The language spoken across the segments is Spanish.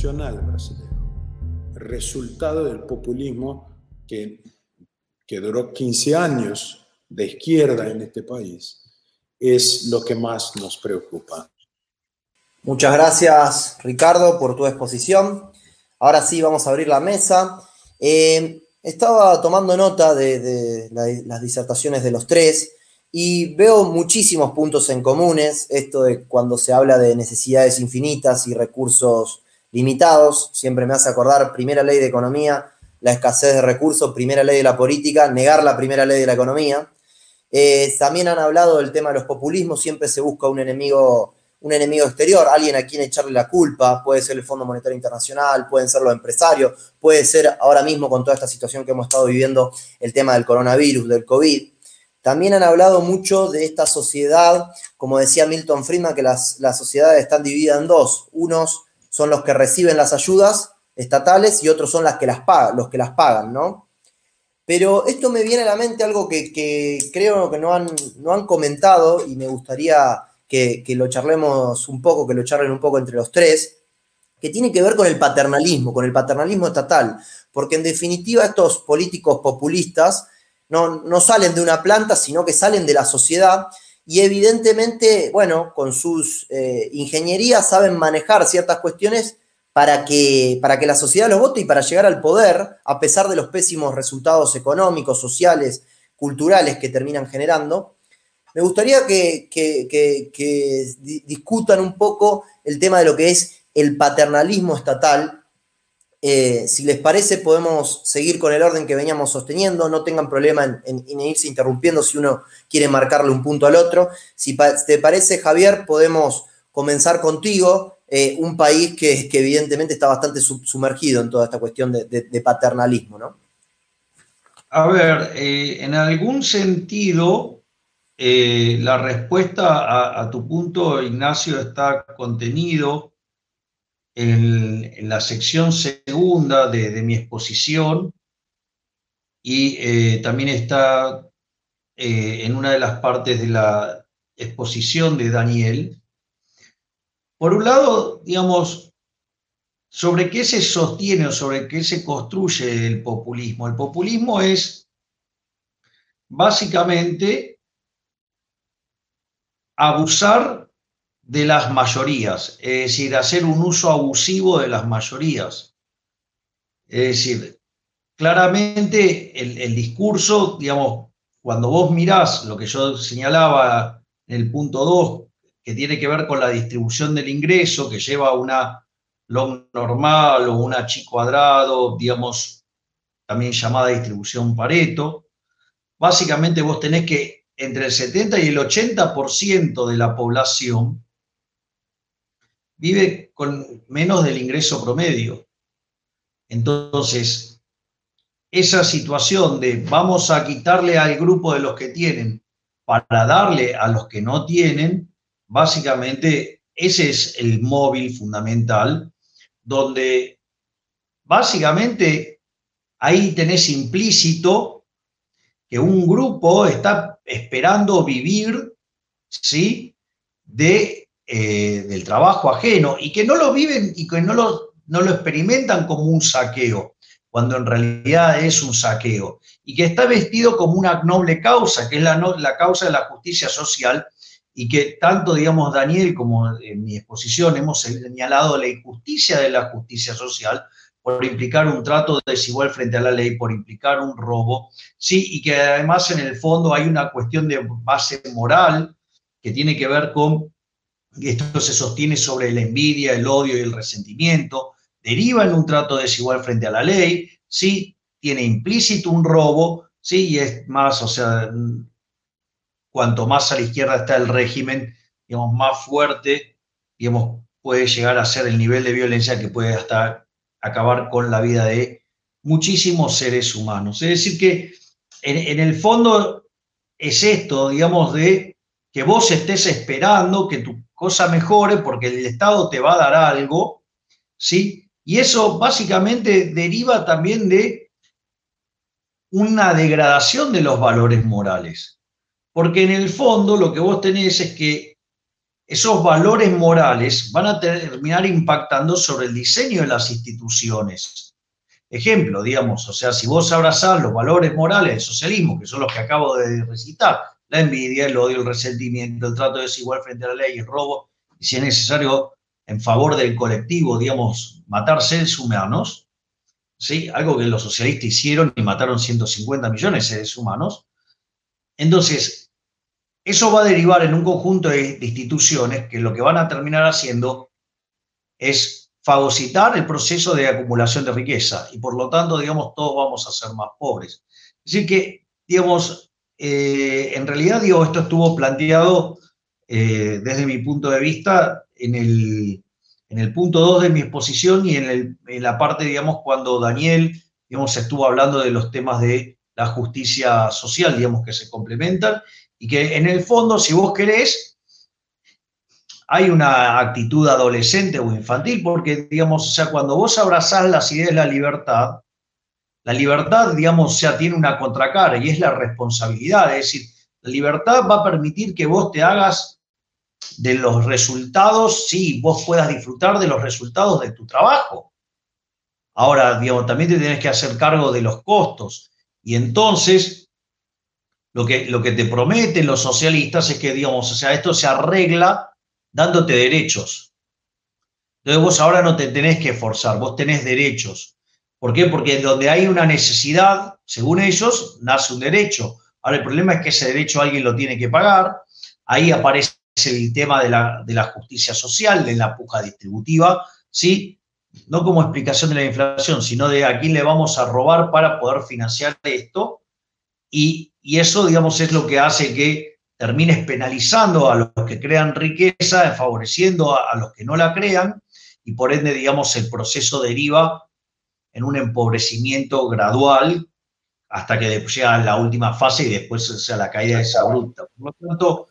institucional brasileño, resultado del populismo que, que duró 15 años de izquierda en este país, es lo que más nos preocupa. Muchas gracias, Ricardo, por tu exposición. Ahora sí, vamos a abrir la mesa. Eh, estaba tomando nota de, las disertaciones de los tres y veo muchísimos puntos en comunes. Esto de cuando se habla de necesidades infinitas y recursos limitados, siempre me hace acordar primera ley de economía, la escasez de recursos, primera ley de la política, negar la primera ley de la economía. Eh, también han hablado del tema de los populismos, siempre se busca un enemigo, un enemigo exterior, alguien a quien echarle la culpa, puede ser el Fondo Monetario Internacional, pueden ser los empresarios, puede ser ahora mismo con toda esta situación que hemos estado viviendo el tema del coronavirus, del COVID. También han hablado mucho de esta sociedad, como decía Milton Friedman, que las, las sociedades están divididas en dos. Unos son los que reciben las ayudas estatales y otros son las que las pagan, los que las pagan, ¿no? Pero esto me viene a la mente algo que, creo que no han, no han comentado y me gustaría que, lo charlemos un poco, que lo charlen un poco entre los tres, que tiene que ver con el paternalismo, con el paternalismo estatal, porque en definitiva estos políticos populistas no, no salen de una planta, sino que salen de la sociedad y evidentemente, bueno, con sus eh, ingenierías saben manejar ciertas cuestiones para que, para que la sociedad los vote y para llegar al poder, a pesar de los pésimos resultados económicos, sociales, culturales que terminan generando. Me gustaría que, discutan un poco el tema de lo que es el paternalismo estatal. Eh, si les parece, podemos seguir con el orden que veníamos sosteniendo. No tengan problema en, irse interrumpiendo si uno quiere marcarle un punto al otro. Si te parece, Javier, podemos comenzar contigo eh, un país que, evidentemente está bastante sumergido en toda esta cuestión de, paternalismo, ¿no? A ver, eh, en algún sentido, la respuesta a, tu punto, Ignacio, está contenido en, la sección segunda de, mi exposición y también está en una de las partes de la exposición de Daniel, por un lado, digamos, sobre qué se sostiene o sobre qué se construye el populismo. El populismo es básicamente abusar de las mayorías, es decir, hacer un uso abusivo de las mayorías. Es decir, claramente el, el discurso, digamos, cuando vos mirás lo que yo señalaba en el punto 2, que tiene que ver con la distribución del ingreso, que lleva una log normal o una chi cuadrado, digamos, también llamada distribución Pareto. Básicamente vos tenés que entre el 70 y el 80% de la población vive con menos del ingreso promedio. Entonces, esa situación de vamos a quitarle al grupo de los que tienen para darle a los que no tienen, Básicamente, ese es el móvil fundamental, donde básicamente ahí tenés implícito que un grupo está esperando vivir, ¿sí? De, eh, del trabajo ajeno y que no lo viven y que no lo, no lo experimentan como un saqueo, cuando en realidad es un saqueo, y que está vestido como una noble causa, que es la, la causa de la justicia social, y que tanto, digamos, Daniel como en mi exposición hemos señalado la injusticia de la justicia social por implicar un trato desigual frente a la ley, por implicar un robo, sí, y que además en el fondo hay una cuestión de base moral que tiene que ver con esto se sostiene sobre la envidia, el odio y el resentimiento, deriva en un trato desigual frente a la ley, sí, tiene implícito un robo, sí, y es más, o sea, cuanto más a la izquierda está el régimen, digamos, más fuerte, digamos, puede llegar a ser el nivel de violencia que puede hasta acabar con la vida de muchísimos seres humanos. Es decir, que en, el fondo es esto, digamos, de que vos estés esperando que tu cosa mejore porque el Estado te va a dar algo, ¿sí? Y eso básicamente deriva también de una degradación de los valores morales. Porque en el fondo lo que vos tenés es que esos valores morales van a terminar impactando sobre el diseño de las instituciones. Ejemplo, digamos, o sea, si vos abrazás los valores morales del socialismo, que son los que acabo de recitar, la envidia, el odio, el resentimiento, el trato desigual frente a la ley, el robo, y si es necesario, en favor del colectivo, digamos, matar seres humanos, ¿sí? algo que los socialistas hicieron y mataron 150 millones de seres humanos. Entonces, eso va a derivar en un conjunto de, instituciones que lo que van a terminar haciendo es fagocitar el proceso de acumulación de riqueza y por lo tanto, digamos, todos vamos a ser más pobres. Así que, digamos, eh, en realidad, digo, esto estuvo planteado eh, desde mi punto de vista en el, en el punto 2 de mi exposición y en, la parte, digamos, cuando Daniel, digamos, estuvo hablando de los temas de la justicia social, digamos, que se complementan y que en el fondo, si vos querés, hay una actitud adolescente o infantil, porque, digamos, o sea, cuando vos abrazás las ideas de la libertad, la libertad, digamos, o sea, tiene una contracara y es la responsabilidad. Es decir, la libertad va a permitir que vos te hagas de los resultados, sí, vos puedas disfrutar de los resultados de tu trabajo. Ahora, digamos, también te tenés que hacer cargo de los costos. Y entonces, lo que, lo que te prometen los socialistas es que, digamos, o sea, esto se arregla dándote derechos. Entonces vos ahora no te tenés que esforzar, vos tenés derechos. ¿Por qué? Porque donde hay una necesidad, según ellos, nace un derecho. Ahora el problema es que ese derecho alguien lo tiene que pagar. Ahí aparece el tema de la, de la justicia social, de la puja distributiva, ¿sí? No como explicación de la inflación, sino de a quién le vamos a robar para poder financiar esto. Y y eso, digamos, es lo que hace que termines penalizando a los que crean riqueza, favoreciendo a, los que no la crean, y por ende, digamos, el proceso deriva en un empobrecimiento gradual hasta que sea la última fase y después sea la caída de esa bruta. Por lo tanto,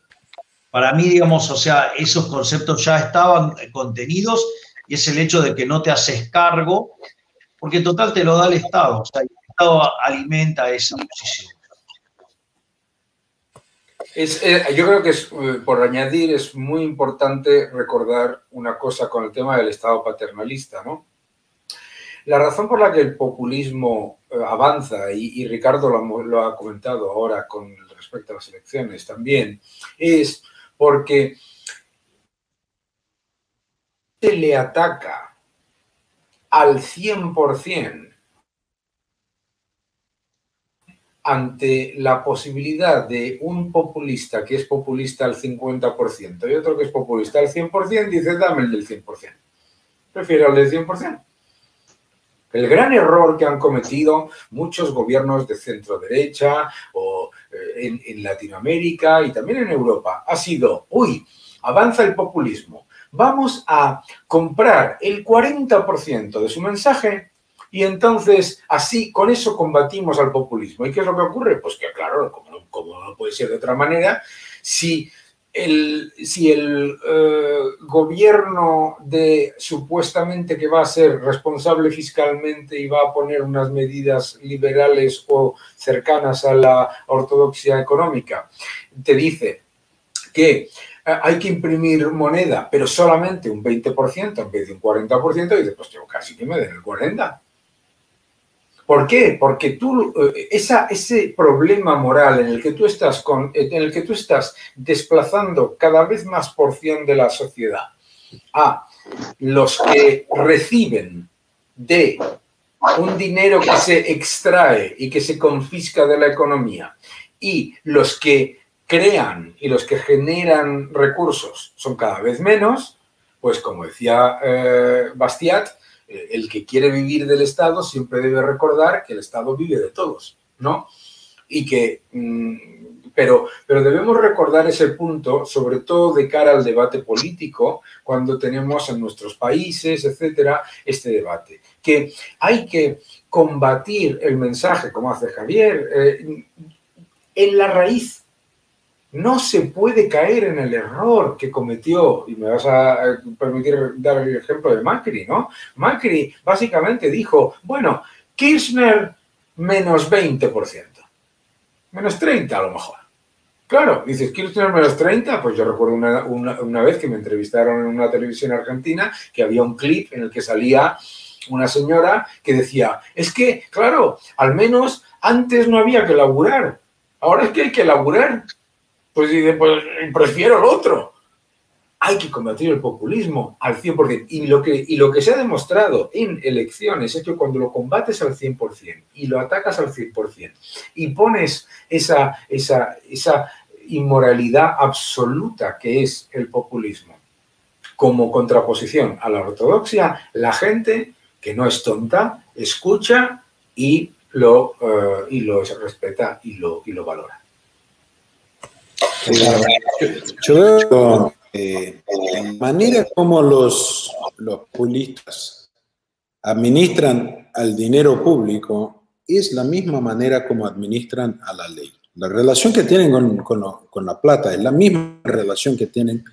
para mí, digamos, o sea, esos conceptos ya estaban contenidos y es el hecho de que no te haces cargo, porque en total te lo da el Estado, o sea, el Estado alimenta esa posición. Eh, yo creo que es, eh, por añadir, es muy importante recordar una cosa con el tema del Estado paternalista, ¿no? La razón por la que el populismo eh, avanza, y, Ricardo lo, lo, ha comentado ahora con respecto a las elecciones también, es porque se le ataca al 100% ante la posibilidad de un populista que es populista al 50% y otro que es populista al 100%, dice, dame el del 100%. Prefiero el del 100%. El gran error que han cometido muchos gobiernos de centro derecha o eh, en, en Latinoamérica y también en Europa ha sido, uy, avanza el populismo, vamos a comprar el 40% de su mensaje y entonces, así, con eso combatimos al populismo. ¿Y qué es lo que ocurre? Pues que, claro, como, no puede ser de otra manera, si el, si el eh, gobierno de supuestamente que va a ser responsable fiscalmente y va a poner unas medidas liberales o cercanas a la ortodoxia económica, te dice que eh, hay que imprimir moneda, pero solamente un 20% en vez de un 40%, y dices, pues yo casi que me den el 40%. ¿Por qué? Porque tú, eh, ese problema moral en el, que tú estás con, en el que tú estás desplazando cada vez más porción de la sociedad a los que reciben de un dinero que se extrae y que se confisca de la economía y los que crean y los que generan recursos son cada vez menos, pues como decía eh, Bastiat, eh, el que quiere vivir del Estado siempre debe recordar que el Estado vive de todos, ¿no? Y que, mm, pero, pero debemos recordar ese punto, sobre todo de cara al debate político, cuando tenemos en nuestros países, etcétera, este debate. Que hay que combatir el mensaje, como hace Javier, eh, en la raíz no se puede caer en el error que cometió, y me vas a permitir dar el ejemplo de Macri, ¿no? Macri básicamente dijo, bueno, Kirchner menos 20%, menos 30 a lo mejor. Claro, dices, ¿quieres tener menos 30? Pues yo recuerdo una, una, vez que me entrevistaron en una televisión argentina que había un clip en el que salía una señora que decía, es que, claro, al menos antes no había que laburar, ahora es que hay que laburar. Pues dice, pues prefiero el otro hay que combatir el populismo al 100%. Y lo, que, y lo que se ha demostrado en elecciones es que cuando lo combates al 100% y lo atacas al 100% y pones esa, esa, esa inmoralidad absoluta que es el populismo como contraposición a la ortodoxia, la gente que no es tonta escucha y lo, eh, y lo respeta y lo, y lo valora. Yo eh, la manera como los, los populistas administran al dinero público es la misma manera como administran a la ley. La relación que tienen con, con, la plata es la misma relación que tienen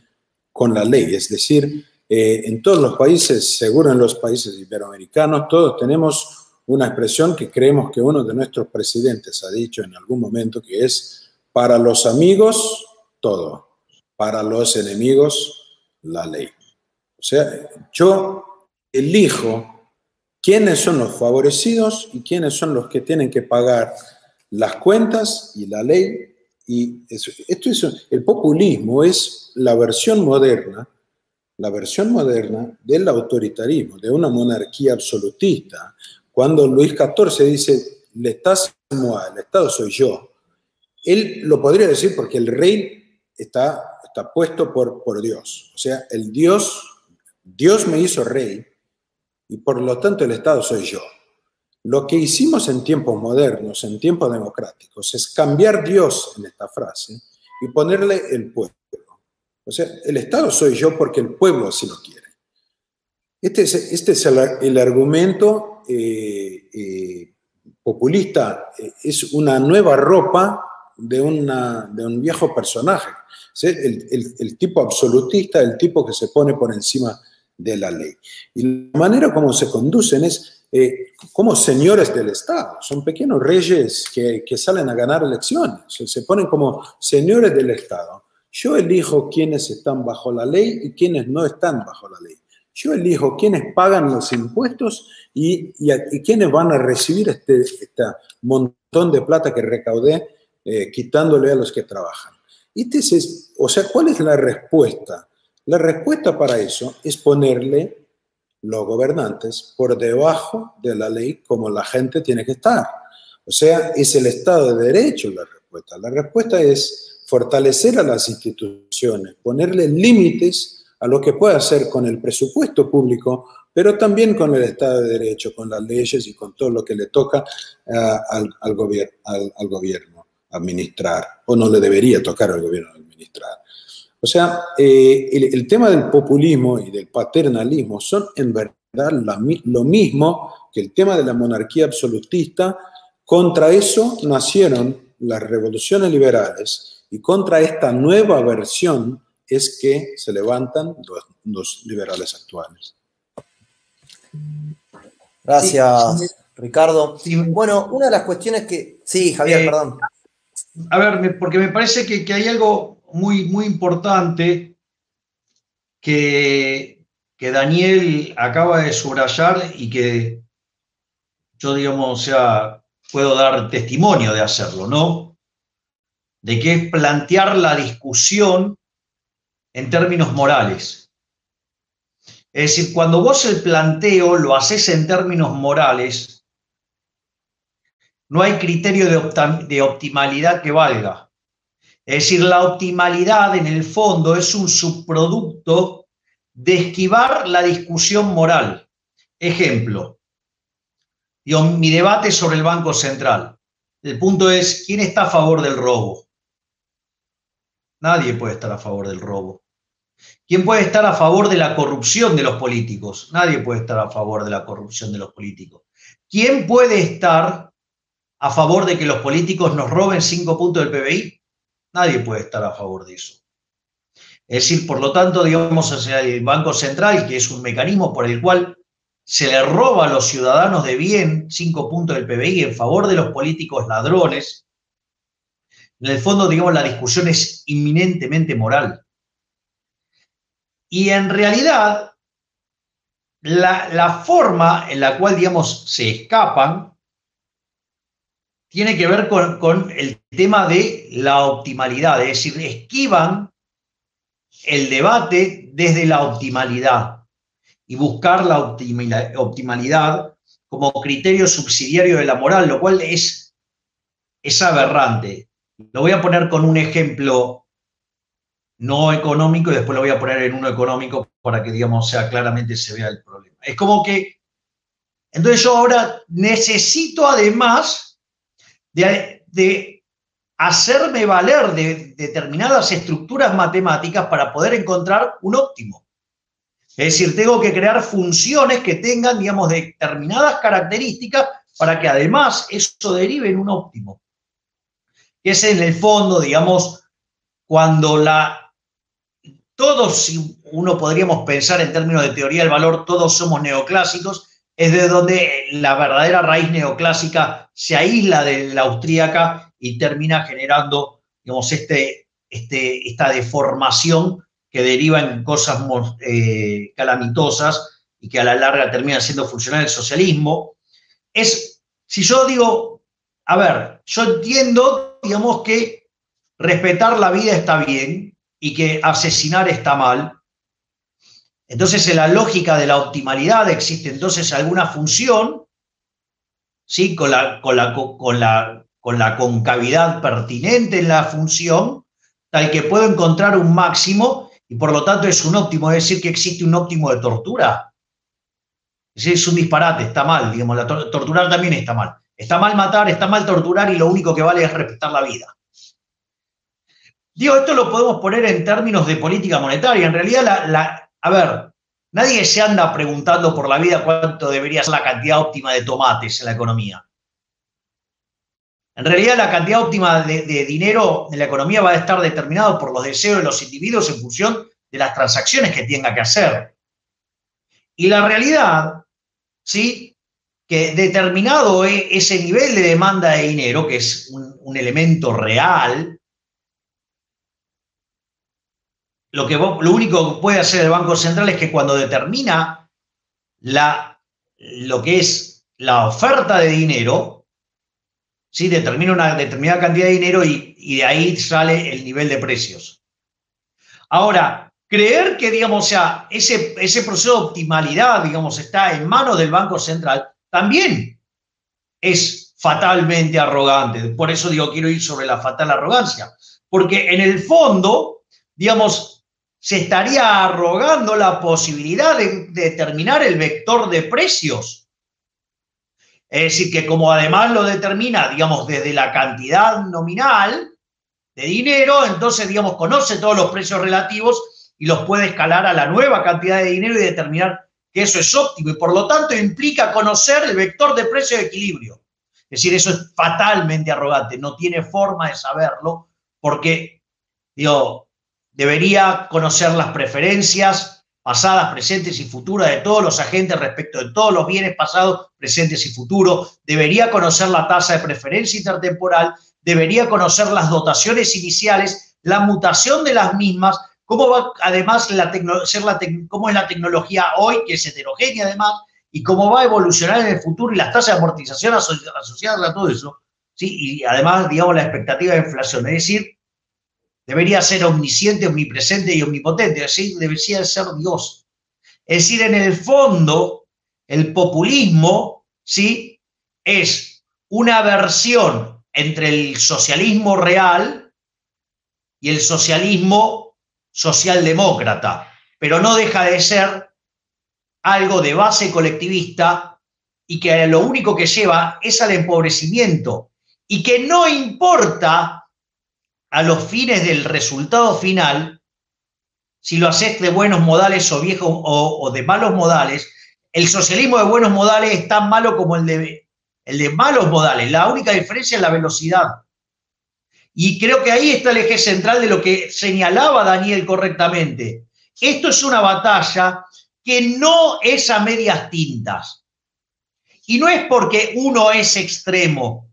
con la ley. Es decir, eh, en todos los países, seguro en los países iberoamericanos, todos tenemos una expresión que creemos que uno de nuestros presidentes ha dicho en algún momento, que es, para los amigos, todo para los enemigos la ley. O sea, yo elijo quiénes son los favorecidos y quiénes son los que tienen que pagar las cuentas y la ley. Y esto es, el populismo es la versión moderna, la versión moderna del autoritarismo, de una monarquía absolutista. Cuando Luis XIV dice, el Estado soy yo, él lo podría decir porque el rey está está puesto por, por Dios. O sea, el Dios, Dios me hizo rey y por lo tanto el Estado soy yo. Lo que hicimos en tiempos modernos, en tiempos democráticos, es cambiar Dios en esta frase y ponerle el pueblo. O sea, el Estado soy yo porque el pueblo así lo quiere. Este es, este es el, argumento eh, eh, populista, es una nueva ropa de, una, de un viejo personaje el, tipo absolutista, el tipo que se pone por encima de la ley. Y la manera como se conducen es eh, como señores del Estado, son pequeños reyes que, salen a ganar elecciones, se ponen como señores del Estado. Yo elijo quiénes están bajo la ley y quiénes no están bajo la ley. Yo elijo quiénes pagan los impuestos y, y, quiénes van a recibir este, este montón de plata que recaudé eh, quitándole a los que trabajan. Este es, o sea, ¿cuál es la respuesta? La respuesta para eso es ponerle los gobernantes por debajo de la ley como la gente tiene que estar. O sea, es el Estado de Derecho la respuesta. La respuesta es fortalecer a las instituciones, ponerle límites a lo que puede hacer con el presupuesto público, pero también con el Estado de Derecho, con las leyes y con todo lo que le toca ah, al gobierno administrar, o no le debería tocar al gobierno administrar. O sea, eh, el, tema del populismo y del paternalismo son en verdad lo mismo que el tema de la monarquía absolutista. Contra eso nacieron las revoluciones liberales y contra esta nueva versión es que se levantan los, liberales actuales. Gracias, Ricardo. Bueno, una de las cuestiones que... Sí, Javier, eh, perdón a ver, porque me parece que, hay algo muy, muy importante que, que, Daniel acaba de subrayar y que yo, digamos, o sea, puedo dar testimonio de hacerlo, ¿no? De que es plantear la discusión en términos morales. Es decir, cuando vos el planteo lo haces en términos morales, no hay criterio de, optimalidad que valga. Es decir, la optimalidad en el fondo es un subproducto de esquivar la discusión moral. Ejemplo, mi debate sobre el Banco Central. El punto es, ¿quién está a favor del robo? Nadie puede estar a favor del robo. ¿Quién puede estar a favor de la corrupción de los políticos? Nadie puede estar a favor de la corrupción de los políticos. ¿Quién puede estar a favor de que los políticos nos roben cinco puntos del PBI? Nadie puede estar a favor de eso. Es decir, por lo tanto, digamos, el Banco Central, que es un mecanismo por el cual se le roba a los ciudadanos de bien cinco puntos del PBI en favor de los políticos ladrones, En el fondo, digamos, la discusión es inminentemente moral. Y en realidad, la, forma en la cual, digamos, se escapan tiene que ver con, el tema de la optimalidad, es decir, esquivan el debate desde la optimalidad y buscar la optimalidad como criterio subsidiario de la moral, lo cual es, es aberrante. Lo voy a poner con un ejemplo no económico y después lo voy a poner en uno económico para que, digamos, sea claramente se vea el problema. Es como que, entonces yo ahora necesito además de, hacerme valer de determinadas estructuras matemáticas para poder encontrar un óptimo. Es decir, tengo que crear funciones que tengan, digamos, determinadas características para que además eso derive en un óptimo. Que es en el fondo, digamos, cuando la... Todos, si uno podríamos pensar en términos de teoría del valor, todos somos neoclásicos, es de donde la verdadera raíz neoclásica se aísla de la austríaca y termina generando, digamos, este, este, esta deformación que deriva en cosas eh, calamitosas y que a la larga termina siendo funcional el socialismo, es, si yo digo, a ver, yo entiendo, digamos, que respetar la vida está bien y que asesinar está mal, entonces en la lógica de la optimalidad existe entonces alguna función, ¿sí? con, la, con, la, con, la, con la concavidad pertinente en la función, tal que puedo encontrar un máximo y por lo tanto es un óptimo, es decir, que existe un óptimo de tortura. Es es un disparate, está mal, digamos, la torturar también está mal. Está mal matar, está mal torturar y lo único que vale es respetar la vida. Digo, esto lo podemos poner en términos de política monetaria. En realidad, la, a ver, nadie se anda preguntando por la vida cuánto debería ser la cantidad óptima de tomates en la economía. En realidad, la cantidad óptima de, dinero en la economía va a estar determinado por los deseos de los individuos en función de las transacciones que tenga que hacer. Y la realidad, ¿sí? Que determinado e, ese nivel de demanda de dinero, que es un, elemento real, lo, que, lo único que puede hacer el Banco Central es que cuando determina la, lo que es la oferta de dinero, ¿sí? determina una determinada cantidad de dinero y, de ahí sale el nivel de precios. Ahora, creer que, digamos, sea, ese, ese proceso de optimalidad, digamos, está en manos del Banco Central, también es fatalmente arrogante. Por eso digo, quiero ir sobre la fatal arrogancia. Porque en el fondo, digamos, se estaría arrogando la posibilidad de determinar el vector de precios es decir, que como además lo determina, digamos, desde la cantidad nominal de dinero, entonces, digamos, conoce todos los precios relativos y los puede escalar a la nueva cantidad de dinero y determinar que eso es óptimo. Y por lo tanto implica conocer el vector de precio de equilibrio. Es decir, eso es fatalmente arrogante, no tiene forma de saberlo porque, digo, debería conocer las preferencias, pasadas, presentes y futuras de todos los agentes respecto de todos los bienes pasados, presentes y futuros, debería conocer la tasa de preferencia intertemporal, debería conocer las dotaciones iniciales, la mutación de las mismas, cómo va además la ser cómo es la tecnología hoy, que es heterogénea además, y cómo va a evolucionar en el futuro y las tasas de amortización asociadas a todo eso, ¿sí? y además, digamos, la expectativa de inflación. Es decir, Debería ser omnisciente, omnipresente y omnipotente, así debería ser Dios. Es decir, en el fondo, el populismo, ¿sí? Es una versión entre el socialismo real y el socialismo socialdemócrata, pero no deja de ser algo de base colectivista y que lo único que lleva es al empobrecimiento y que no importa a los fines del resultado final, si lo haces de buenos modales o viejos o, de malos modales, el socialismo de buenos modales es tan malo como el de, el de malos modales. La única diferencia es la velocidad. Y creo que ahí está el eje central de lo que señalaba Daniel correctamente. Esto es una batalla que no es a medias tintas. Y no es porque uno es extremo,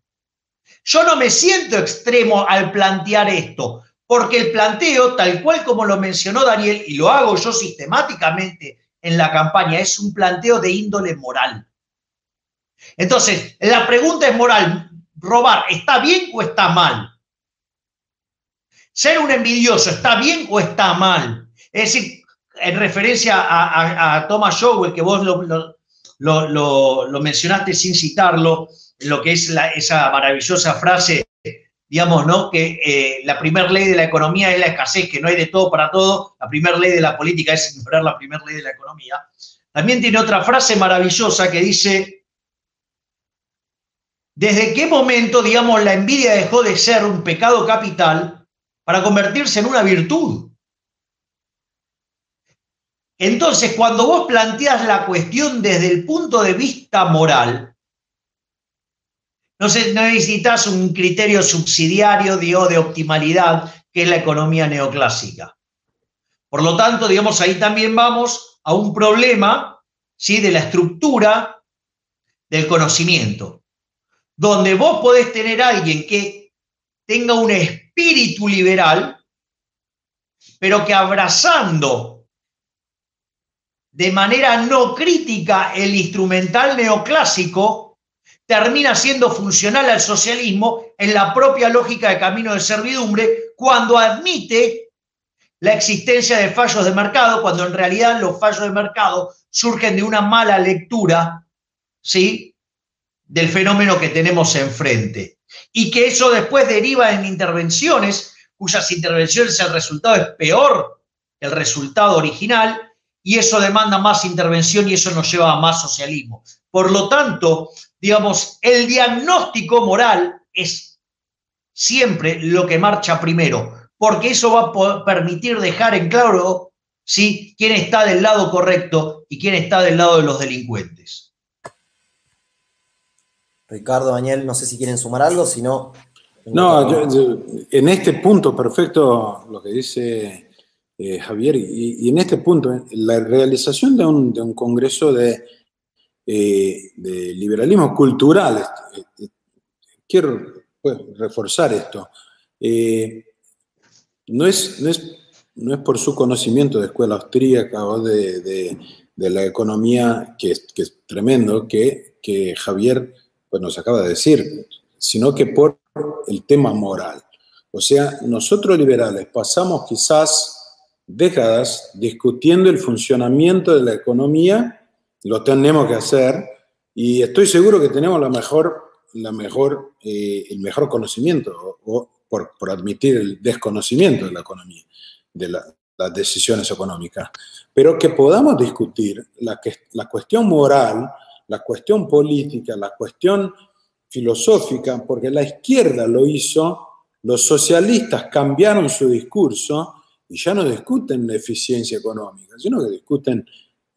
Yo no me siento extremo al plantear esto, porque el planteo, tal cual como lo mencionó Daniel, y lo hago yo sistemáticamente en la campaña, es un planteo de índole moral. Entonces, la pregunta es moral, robar, ¿está bien o está mal? Ser un envidioso, ¿está bien o está mal? Es decir, en referencia a, Thomas Showell, que vos lo, mencionaste sin citarlo, lo que es esa maravillosa frase, digamos, ¿no? Que eh, la primera ley de la economía es la escasez, que no hay de todo para todo, la primera ley de la política es ignorar la primera ley de la economía. También tiene otra frase maravillosa que dice, ¿desde qué momento, digamos, la envidia dejó de ser un pecado capital para convertirse en una virtud? Entonces, cuando vos planteas la cuestión desde el punto de vista moral, no, necesitas un criterio subsidiario de optimalidad, que es la economía neoclásica. Por lo tanto, digamos, ahí también vamos a un problema ¿sí? de la estructura del conocimiento, donde vos podés tener a alguien que tenga un espíritu liberal, pero que abrazando de manera no crítica el instrumental neoclásico, termina siendo funcional al socialismo en la propia lógica de camino de servidumbre cuando admite la existencia de fallos de mercado, cuando en realidad los fallos de mercado surgen de una mala lectura, ¿sí? del fenómeno que tenemos enfrente. Y que eso después deriva en intervenciones cuyas intervenciones el resultado es peor que el resultado original y eso demanda más intervención y eso nos lleva a más socialismo. Por lo tanto, digamos, el diagnóstico moral es siempre lo que marcha primero, porque eso va a permitir dejar en claro ¿sí? quién está del lado correcto y quién está del lado de los delincuentes. Ricardo, Daniel, no sé si quieren sumar algo, si no... No, en este punto perfecto lo que dice eh, Javier, y, en este punto, eh, la realización de un, congreso de, eh, de, liberalismo cultural, quiero pues, reforzar esto, no, es, no, es, no es por su conocimiento de escuela austríaca o de, la economía, que que es tremendo, que, que Javier pues, nos acaba de decir, sino que por el tema moral. O sea, nosotros liberales pasamos quizás décadas discutiendo el funcionamiento de la economía, lo tenemos que hacer y estoy seguro que tenemos la mejor, la mejor, eh, el mejor conocimiento o, por, admitir el desconocimiento de la economía, de las decisiones económicas, pero que podamos discutir la, la cuestión moral, la cuestión política, la cuestión filosófica, porque la izquierda lo hizo, los socialistas cambiaron su discurso, y ya no discuten la eficiencia económica, sino que discuten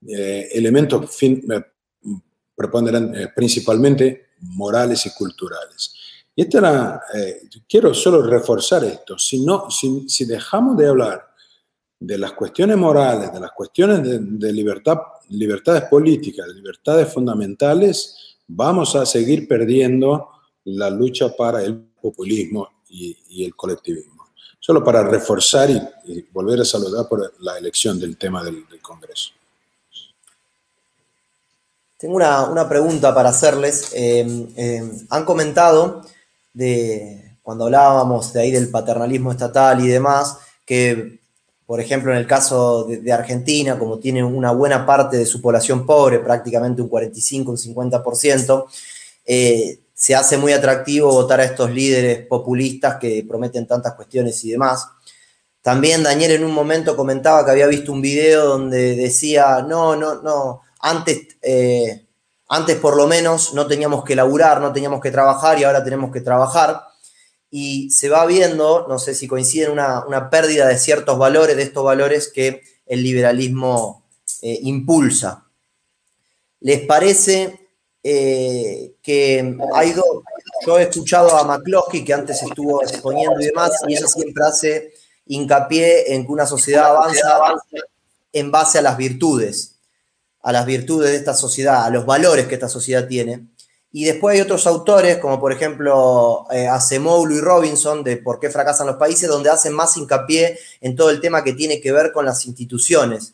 eh, elementos fin, eh, eh, principalmente morales y culturales. Y esta era, quiero solo reforzar esto, si, no, si, dejamos de hablar de las cuestiones morales, de las cuestiones de, libertad, libertades políticas, de libertades fundamentales, vamos a seguir perdiendo la lucha para el populismo y el colectivismo. Solo para reforzar y, volver a saludar por la elección del tema del, Congreso. Tengo una, pregunta para hacerles. Em, em, han comentado de cuando hablábamos de ahí del paternalismo estatal y demás, que por ejemplo en el caso de, Argentina, como tiene una buena parte de su población pobre, prácticamente un 45, un 50%, eh, se hace muy atractivo votar a estos líderes populistas que prometen tantas cuestiones y demás. También Daniel en un momento comentaba que había visto un video donde decía, no, no, no, antes, eh, antes por lo menos no teníamos que laburar, no teníamos que trabajar y ahora tenemos que trabajar. Y se va viendo, no sé si coinciden, una, una pérdida de ciertos valores, de estos valores que el liberalismo eh, impulsa. ¿Les parece eh, que hay dos, yo he escuchado a McCloskey, que antes estuvo exponiendo y demás, y ella siempre hace hincapié en que una sociedad avanza en base a las virtudes, a las virtudes de esta sociedad, a los valores que esta sociedad tiene. Y después hay otros autores, como por ejemplo eh, y Robinson, de Por qué fracasan los países, donde hacen más hincapié en todo el tema que tiene que ver con las instituciones.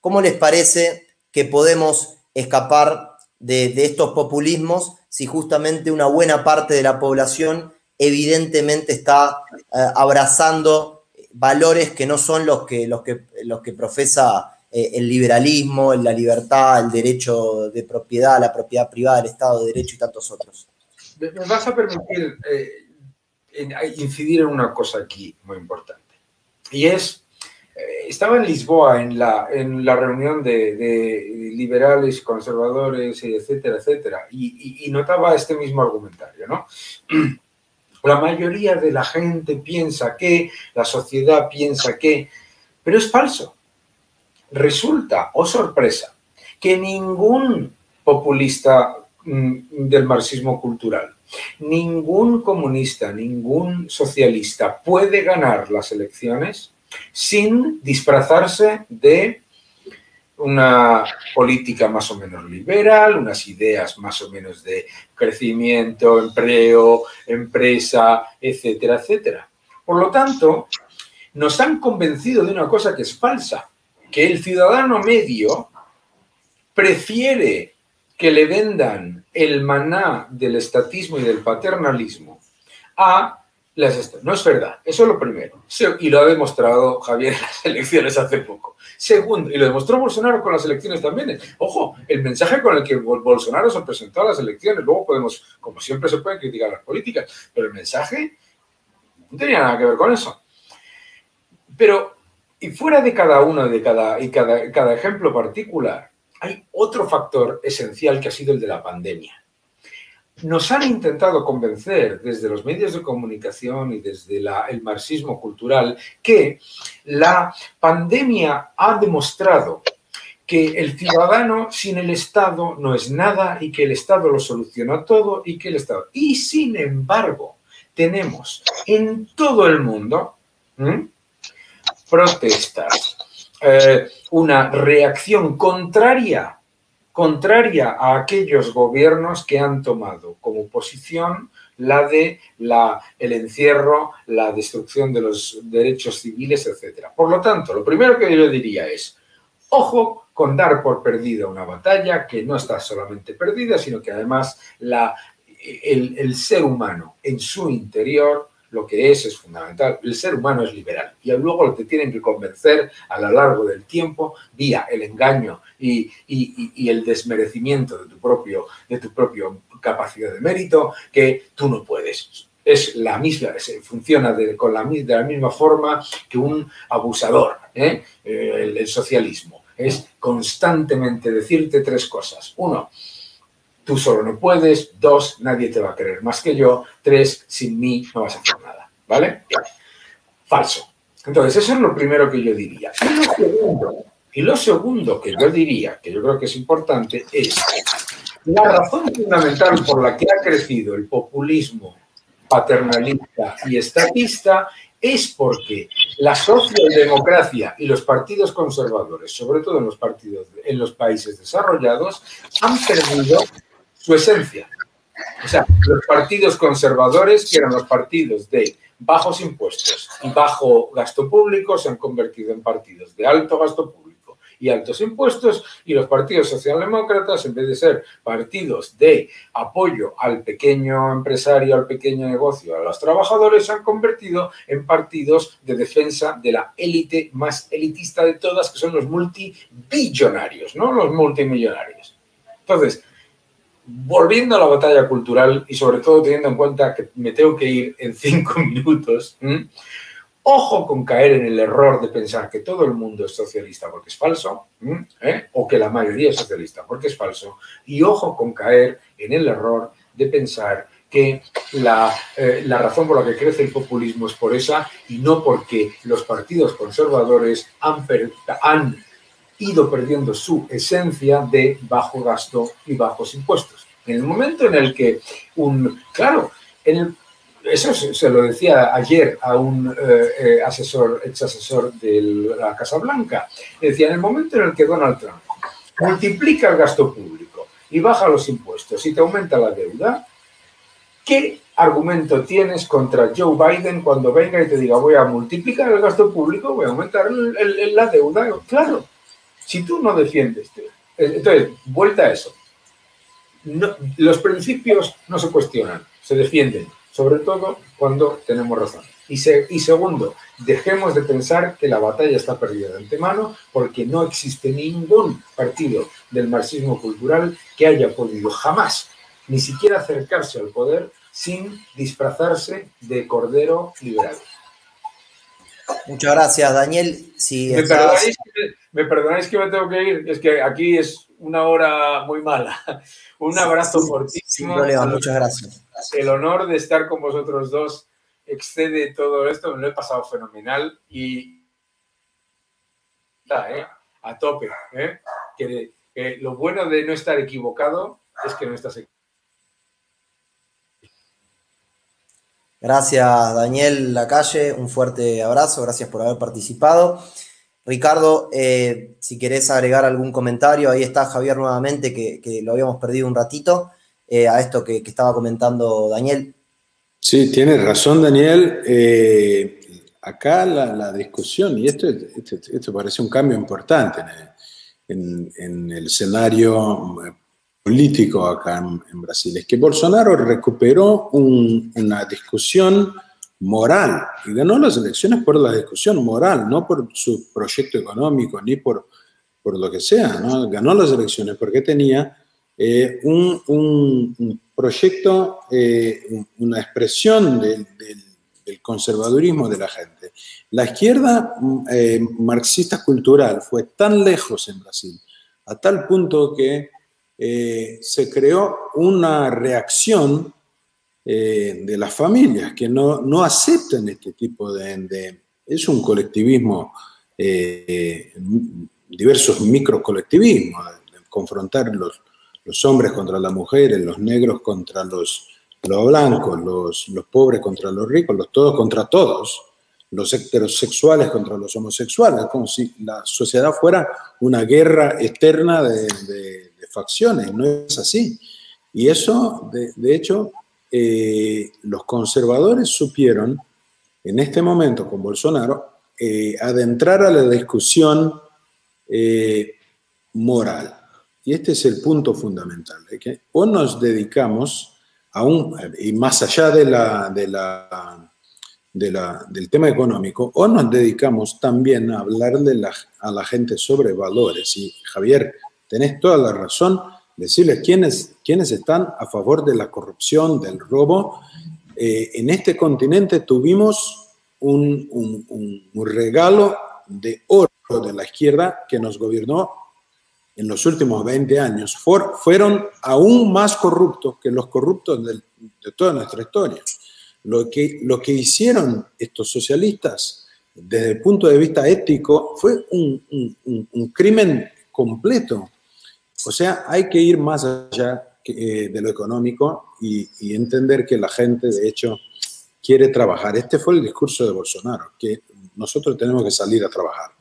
¿Cómo les parece que podemos escapar de, estos populismos si justamente una buena parte de la población evidentemente está eh, abrazando valores que no son los que, los que, los que profesa eh, el liberalismo, la libertad, el derecho de propiedad, la propiedad privada, el Estado de Derecho y tantos otros. Me vas a permitir eh, incidir en una cosa aquí muy importante. Y es, eh, estaba en Lisboa en la, en la reunión de, liberales, conservadores, etcétera, etcétera, y, y notaba este mismo argumentario, ¿no? La mayoría de la gente piensa que, la sociedad piensa que, pero es falso resulta, o oh sorpresa, que ningún populista mm, del marxismo cultural, ningún comunista, ningún socialista puede ganar las elecciones sin disfrazarse de una política más o menos liberal, unas ideas más o menos de crecimiento, empleo, empresa, etcétera, etcétera. Por lo tanto, nos han convencido de una cosa que es falsa, que el ciudadano medio prefiere que le vendan el maná del estatismo y del paternalismo a las... No es verdad, eso es lo primero. Y lo ha demostrado Javier en las elecciones hace poco. Segundo, y lo demostró Bolsonaro con las elecciones también. Ojo, el mensaje con el que Bolsonaro se presentó a las elecciones, luego podemos, como siempre se pueden criticar las políticas, pero el mensaje no tenía nada que ver con eso. Pero y fuera de cada uno de cada, y cada, cada ejemplo particular, hay otro factor esencial que ha sido el de la pandemia. Nos han intentado convencer desde los medios de comunicación y desde el marxismo cultural que la pandemia ha demostrado que el ciudadano sin el Estado no es nada y que el Estado lo soluciona todo y que el Estado... Y sin embargo, tenemos en todo el mundo protestas, eh, una reacción contraria, contraria a aquellos gobiernos que han tomado como posición la de la, el encierro, la destrucción de los derechos civiles, etc. Por lo tanto, lo primero que yo diría es, ojo con dar por perdida una batalla que no está solamente perdida, sino que además la, el, el ser humano en su interior lo que es es fundamental. El ser humano es liberal y luego que tienen que convencer a lo largo del tiempo, vía el engaño y, el desmerecimiento de tu, propio, de tu propio capacidad de mérito, que tú no puedes. Es la misma, funciona de, con la, de la misma forma que un abusador. Eh, el socialismo. Es constantemente decirte tres cosas. Uno, tú solo no puedes, dos, nadie te va a querer más que yo, tres, sin mí no vas a hacer nada, ¿vale? Falso. Entonces, eso es lo primero que yo diría. Y lo segundo, que yo diría, que yo creo que es importante, es la razón fundamental por la que ha crecido el populismo paternalista y estatista es porque la socialdemocracia y los partidos conservadores, sobre todo en los partidos en los países desarrollados, han perdido su esencia. O sea, los partidos conservadores, que eran los partidos de bajos impuestos y bajo gasto público, se han convertido en partidos de alto gasto público y altos impuestos, y los partidos socialdemócratas, en vez de ser partidos de apoyo al pequeño empresario, al pequeño negocio, a los trabajadores, se han convertido en partidos de defensa de la élite más elitista de todas, que son los multibillonarios, ¿no? Los multimillonarios. Entonces, volviendo a la batalla cultural y sobre todo teniendo en cuenta que me tengo que ir en cinco minutos, ojo con caer en el error de pensar que todo el mundo es socialista porque es falso, ¿Eh? o que la mayoría es socialista porque es falso, y ojo con caer en el error de pensar que la, eh, la, razón por la que crece el populismo es por esa y no porque los partidos conservadores han, han ido perdiendo su esencia de bajo gasto y bajos impuestos. En el momento en el que un, claro, eso se, lo decía ayer a un eh, eh, asesor, ex asesor de la Casa Blanca, decía, en el momento en el que Donald Trump multiplica el gasto público y baja los impuestos y te aumenta la deuda, ¿qué argumento tienes contra Joe Biden cuando venga y te diga voy a multiplicar el gasto público, voy a aumentar la deuda? Claro, si tú no defiendes, entonces, vuelta a eso. los principios no se cuestionan, se defienden, sobre todo cuando tenemos razón. Y, y, segundo, dejemos de pensar que la batalla está perdida de antemano porque no existe ningún partido del marxismo cultural que haya podido jamás ni siquiera acercarse al poder sin disfrazarse de cordero liberal. Muchas gracias, Daniel. Si ¿Me, perdonáis que me, tengo que ir, es que aquí es una hora muy mala. Un abrazo fortísimo. Sin problema, muchas gracias. El honor de estar con vosotros dos excede todo esto, me lo he pasado fenomenal y ¿eh? a tope. ¿eh? Que, que lo bueno de no estar equivocado es que no estás equivocado. Gracias, Daniel Lacalle. Un fuerte abrazo. Gracias por haber participado. Ricardo, eh, si querés agregar algún comentario, ahí está Javier nuevamente, que, lo habíamos perdido un ratito, eh, a esto que, estaba comentando Daniel. Sí, tienes razón, Daniel. Eh, acá la, discusión, y esto, parece un cambio importante en en el escenario político acá en, Brasil, es que Bolsonaro recuperó una discusión moral y ganó las elecciones por la discusión moral, no por su proyecto económico ni por, por lo que sea, ganó las elecciones porque tenía eh, un, proyecto, eh, una expresión del, conservadurismo de la gente. La izquierda eh, marxista cultural fue tan lejos en Brasil, a tal punto que se creó una reacción eh, de las familias que no, no, aceptan este tipo de... es un colectivismo, eh, diversos microcolectivismos, de confrontar los, los, hombres contra las mujeres, los negros contra los, los blancos, los, los, pobres contra los ricos, los todos contra todos, los heterosexuales contra los homosexuales, como si la sociedad fuera una guerra externa de facciones, no es así. Y eso, de, hecho, eh, los conservadores supieron, en este momento con Bolsonaro, eh, adentrar a la discusión eh, moral. Y este es el punto fundamental, que o nos dedicamos a un, y más allá de la, de la, del tema económico, o nos dedicamos también a hablarle a la gente sobre valores. Y Javier, tenés toda la razón, decirles quiénes, quiénes están a favor de la corrupción, del robo. Eh, en este continente tuvimos un, un, regalo de oro de la izquierda que nos gobernó en los últimos 20 años. fueron aún más corruptos que los corruptos de, toda nuestra historia. Lo que, lo que hicieron estos socialistas desde el punto de vista ético fue un, un crimen completo o sea, hay que ir más allá eh, de lo económico y, entender que la gente, de hecho, quiere trabajar. Este fue el discurso de Bolsonaro, que nosotros tenemos que salir a trabajar.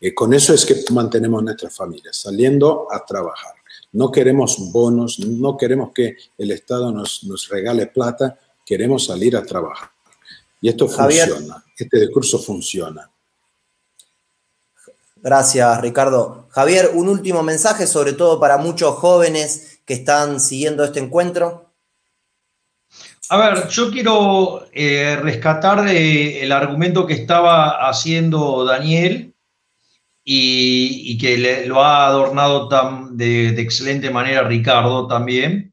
Eh, con eso es que mantenemos nuestras familias, saliendo a trabajar. No queremos bonos, no queremos que el Estado nos, regale plata, queremos salir a trabajar. Y esto funciona, este discurso funciona. Gracias, Ricardo. Javier, un último mensaje, sobre todo para muchos jóvenes que están siguiendo este encuentro. A ver, yo quiero eh, rescatar el argumento que estaba haciendo Daniel y, que lo ha adornado tan, de excelente manera Ricardo también.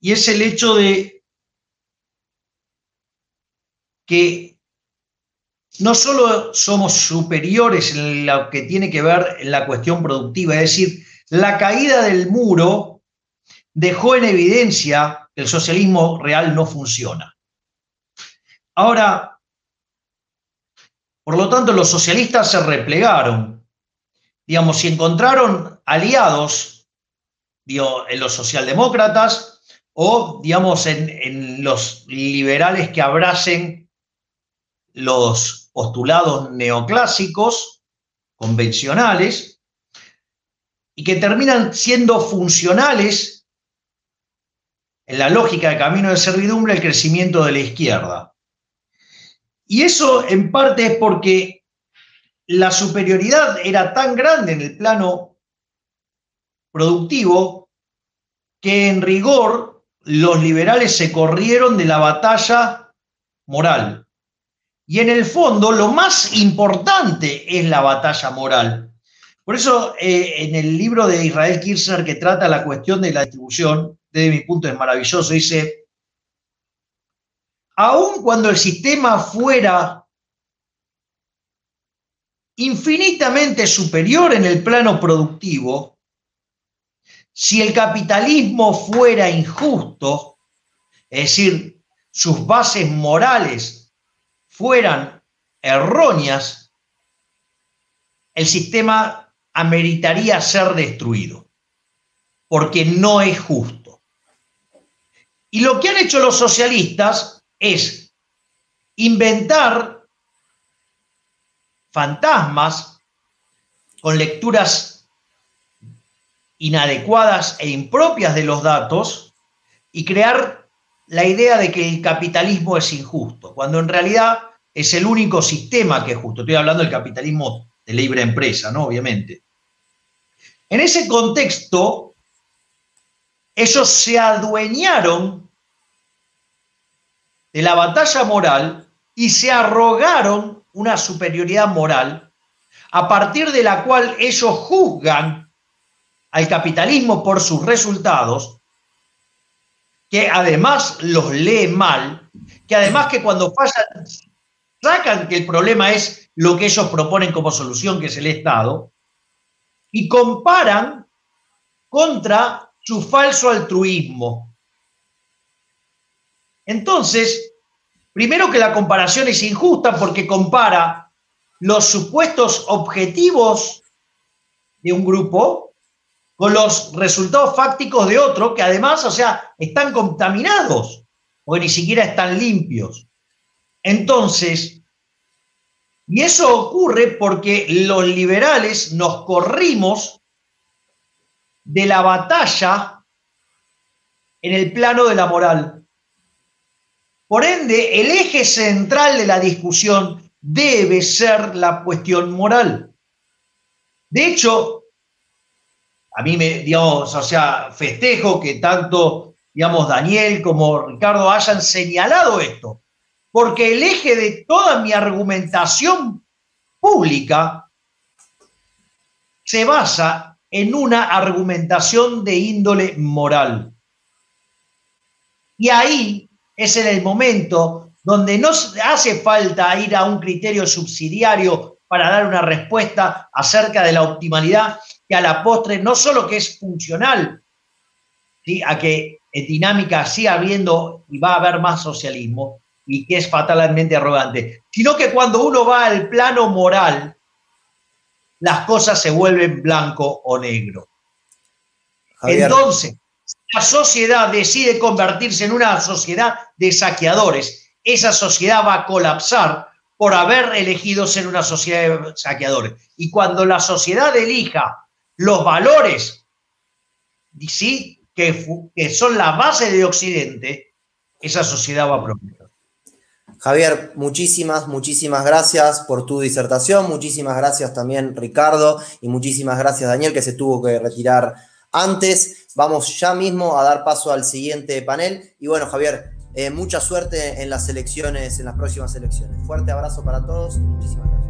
Y es el hecho de que no solo somos superiores en lo que tiene que ver la cuestión productiva, es decir, la caída del muro dejó en evidencia que el socialismo real no funciona. Ahora, por lo tanto, los socialistas se replegaron. Digamos, si encontraron aliados en los socialdemócratas o, digamos, en, en los liberales que abracen los postulados neoclásicos, convencionales, y que terminan siendo funcionales en la lógica de camino de servidumbre el crecimiento de la izquierda. Y eso en parte es porque la superioridad era tan grande en el plano productivo que en rigor los liberales se corrieron de la batalla moral. Y en el fondo lo más importante es la batalla moral. Por eso eh, en el libro de Israel Kirchner que trata la cuestión de la distribución, desde mi punto es maravilloso, dice, aun cuando el sistema fuera infinitamente superior en el plano productivo, si el capitalismo fuera injusto, es decir, sus bases morales fueran erróneas, el sistema ameritaría ser destruido, porque no es justo. Y lo que han hecho los socialistas es inventar fantasmas con lecturas inadecuadas e impropias de los datos y crear la idea de que el capitalismo es injusto, cuando en realidad es el único sistema que es justo. Estoy hablando del capitalismo de libre empresa, ¿no? Obviamente. En ese contexto, ellos se adueñaron de la batalla moral y se arrogaron una superioridad moral a partir de la cual ellos juzgan al capitalismo por sus resultados, que además los lee mal, que además que cuando fallan sacan que el problema es lo que ellos proponen como solución, que es el Estado, y comparan contra su falso altruismo. Entonces, primero que la comparación es injusta porque compara los supuestos objetivos de un grupo con los resultados fácticos de otro, que además, o sea, están contaminados, o ni siquiera están limpios. Entonces, y eso ocurre porque los liberales nos corrimos de la batalla en el plano de la moral. Por ende, el eje central de la discusión debe ser la cuestión moral. De hecho, a mí me, digamos, o sea, festejo que tanto, digamos, Daniel como Ricardo hayan señalado esto, porque el eje de toda mi argumentación pública se basa en una argumentación de índole moral. Y ahí es en el momento donde no hace falta ir a un criterio subsidiario para dar una respuesta acerca de la optimalidad, que a la postre no solo que es funcional, ¿sí? a que en dinámica siga habiendo y va a haber más socialismo, y que es fatalmente arrogante, sino que cuando uno va al plano moral, las cosas se vuelven blanco o negro. Entonces, la sociedad decide convertirse en una sociedad de saqueadores. Esa sociedad va a colapsar por haber elegido ser una sociedad de saqueadores. Y cuando la sociedad elija los valores ¿sí? que, que son la base de Occidente, esa sociedad va a progresar. Javier, muchísimas, muchísimas gracias por tu disertación, muchísimas gracias también Ricardo y muchísimas gracias Daniel que se tuvo que retirar antes. Vamos ya mismo a dar paso al siguiente panel y bueno Javier, eh, mucha suerte en las elecciones, en las próximas elecciones. Fuerte abrazo para todos y muchísimas gracias.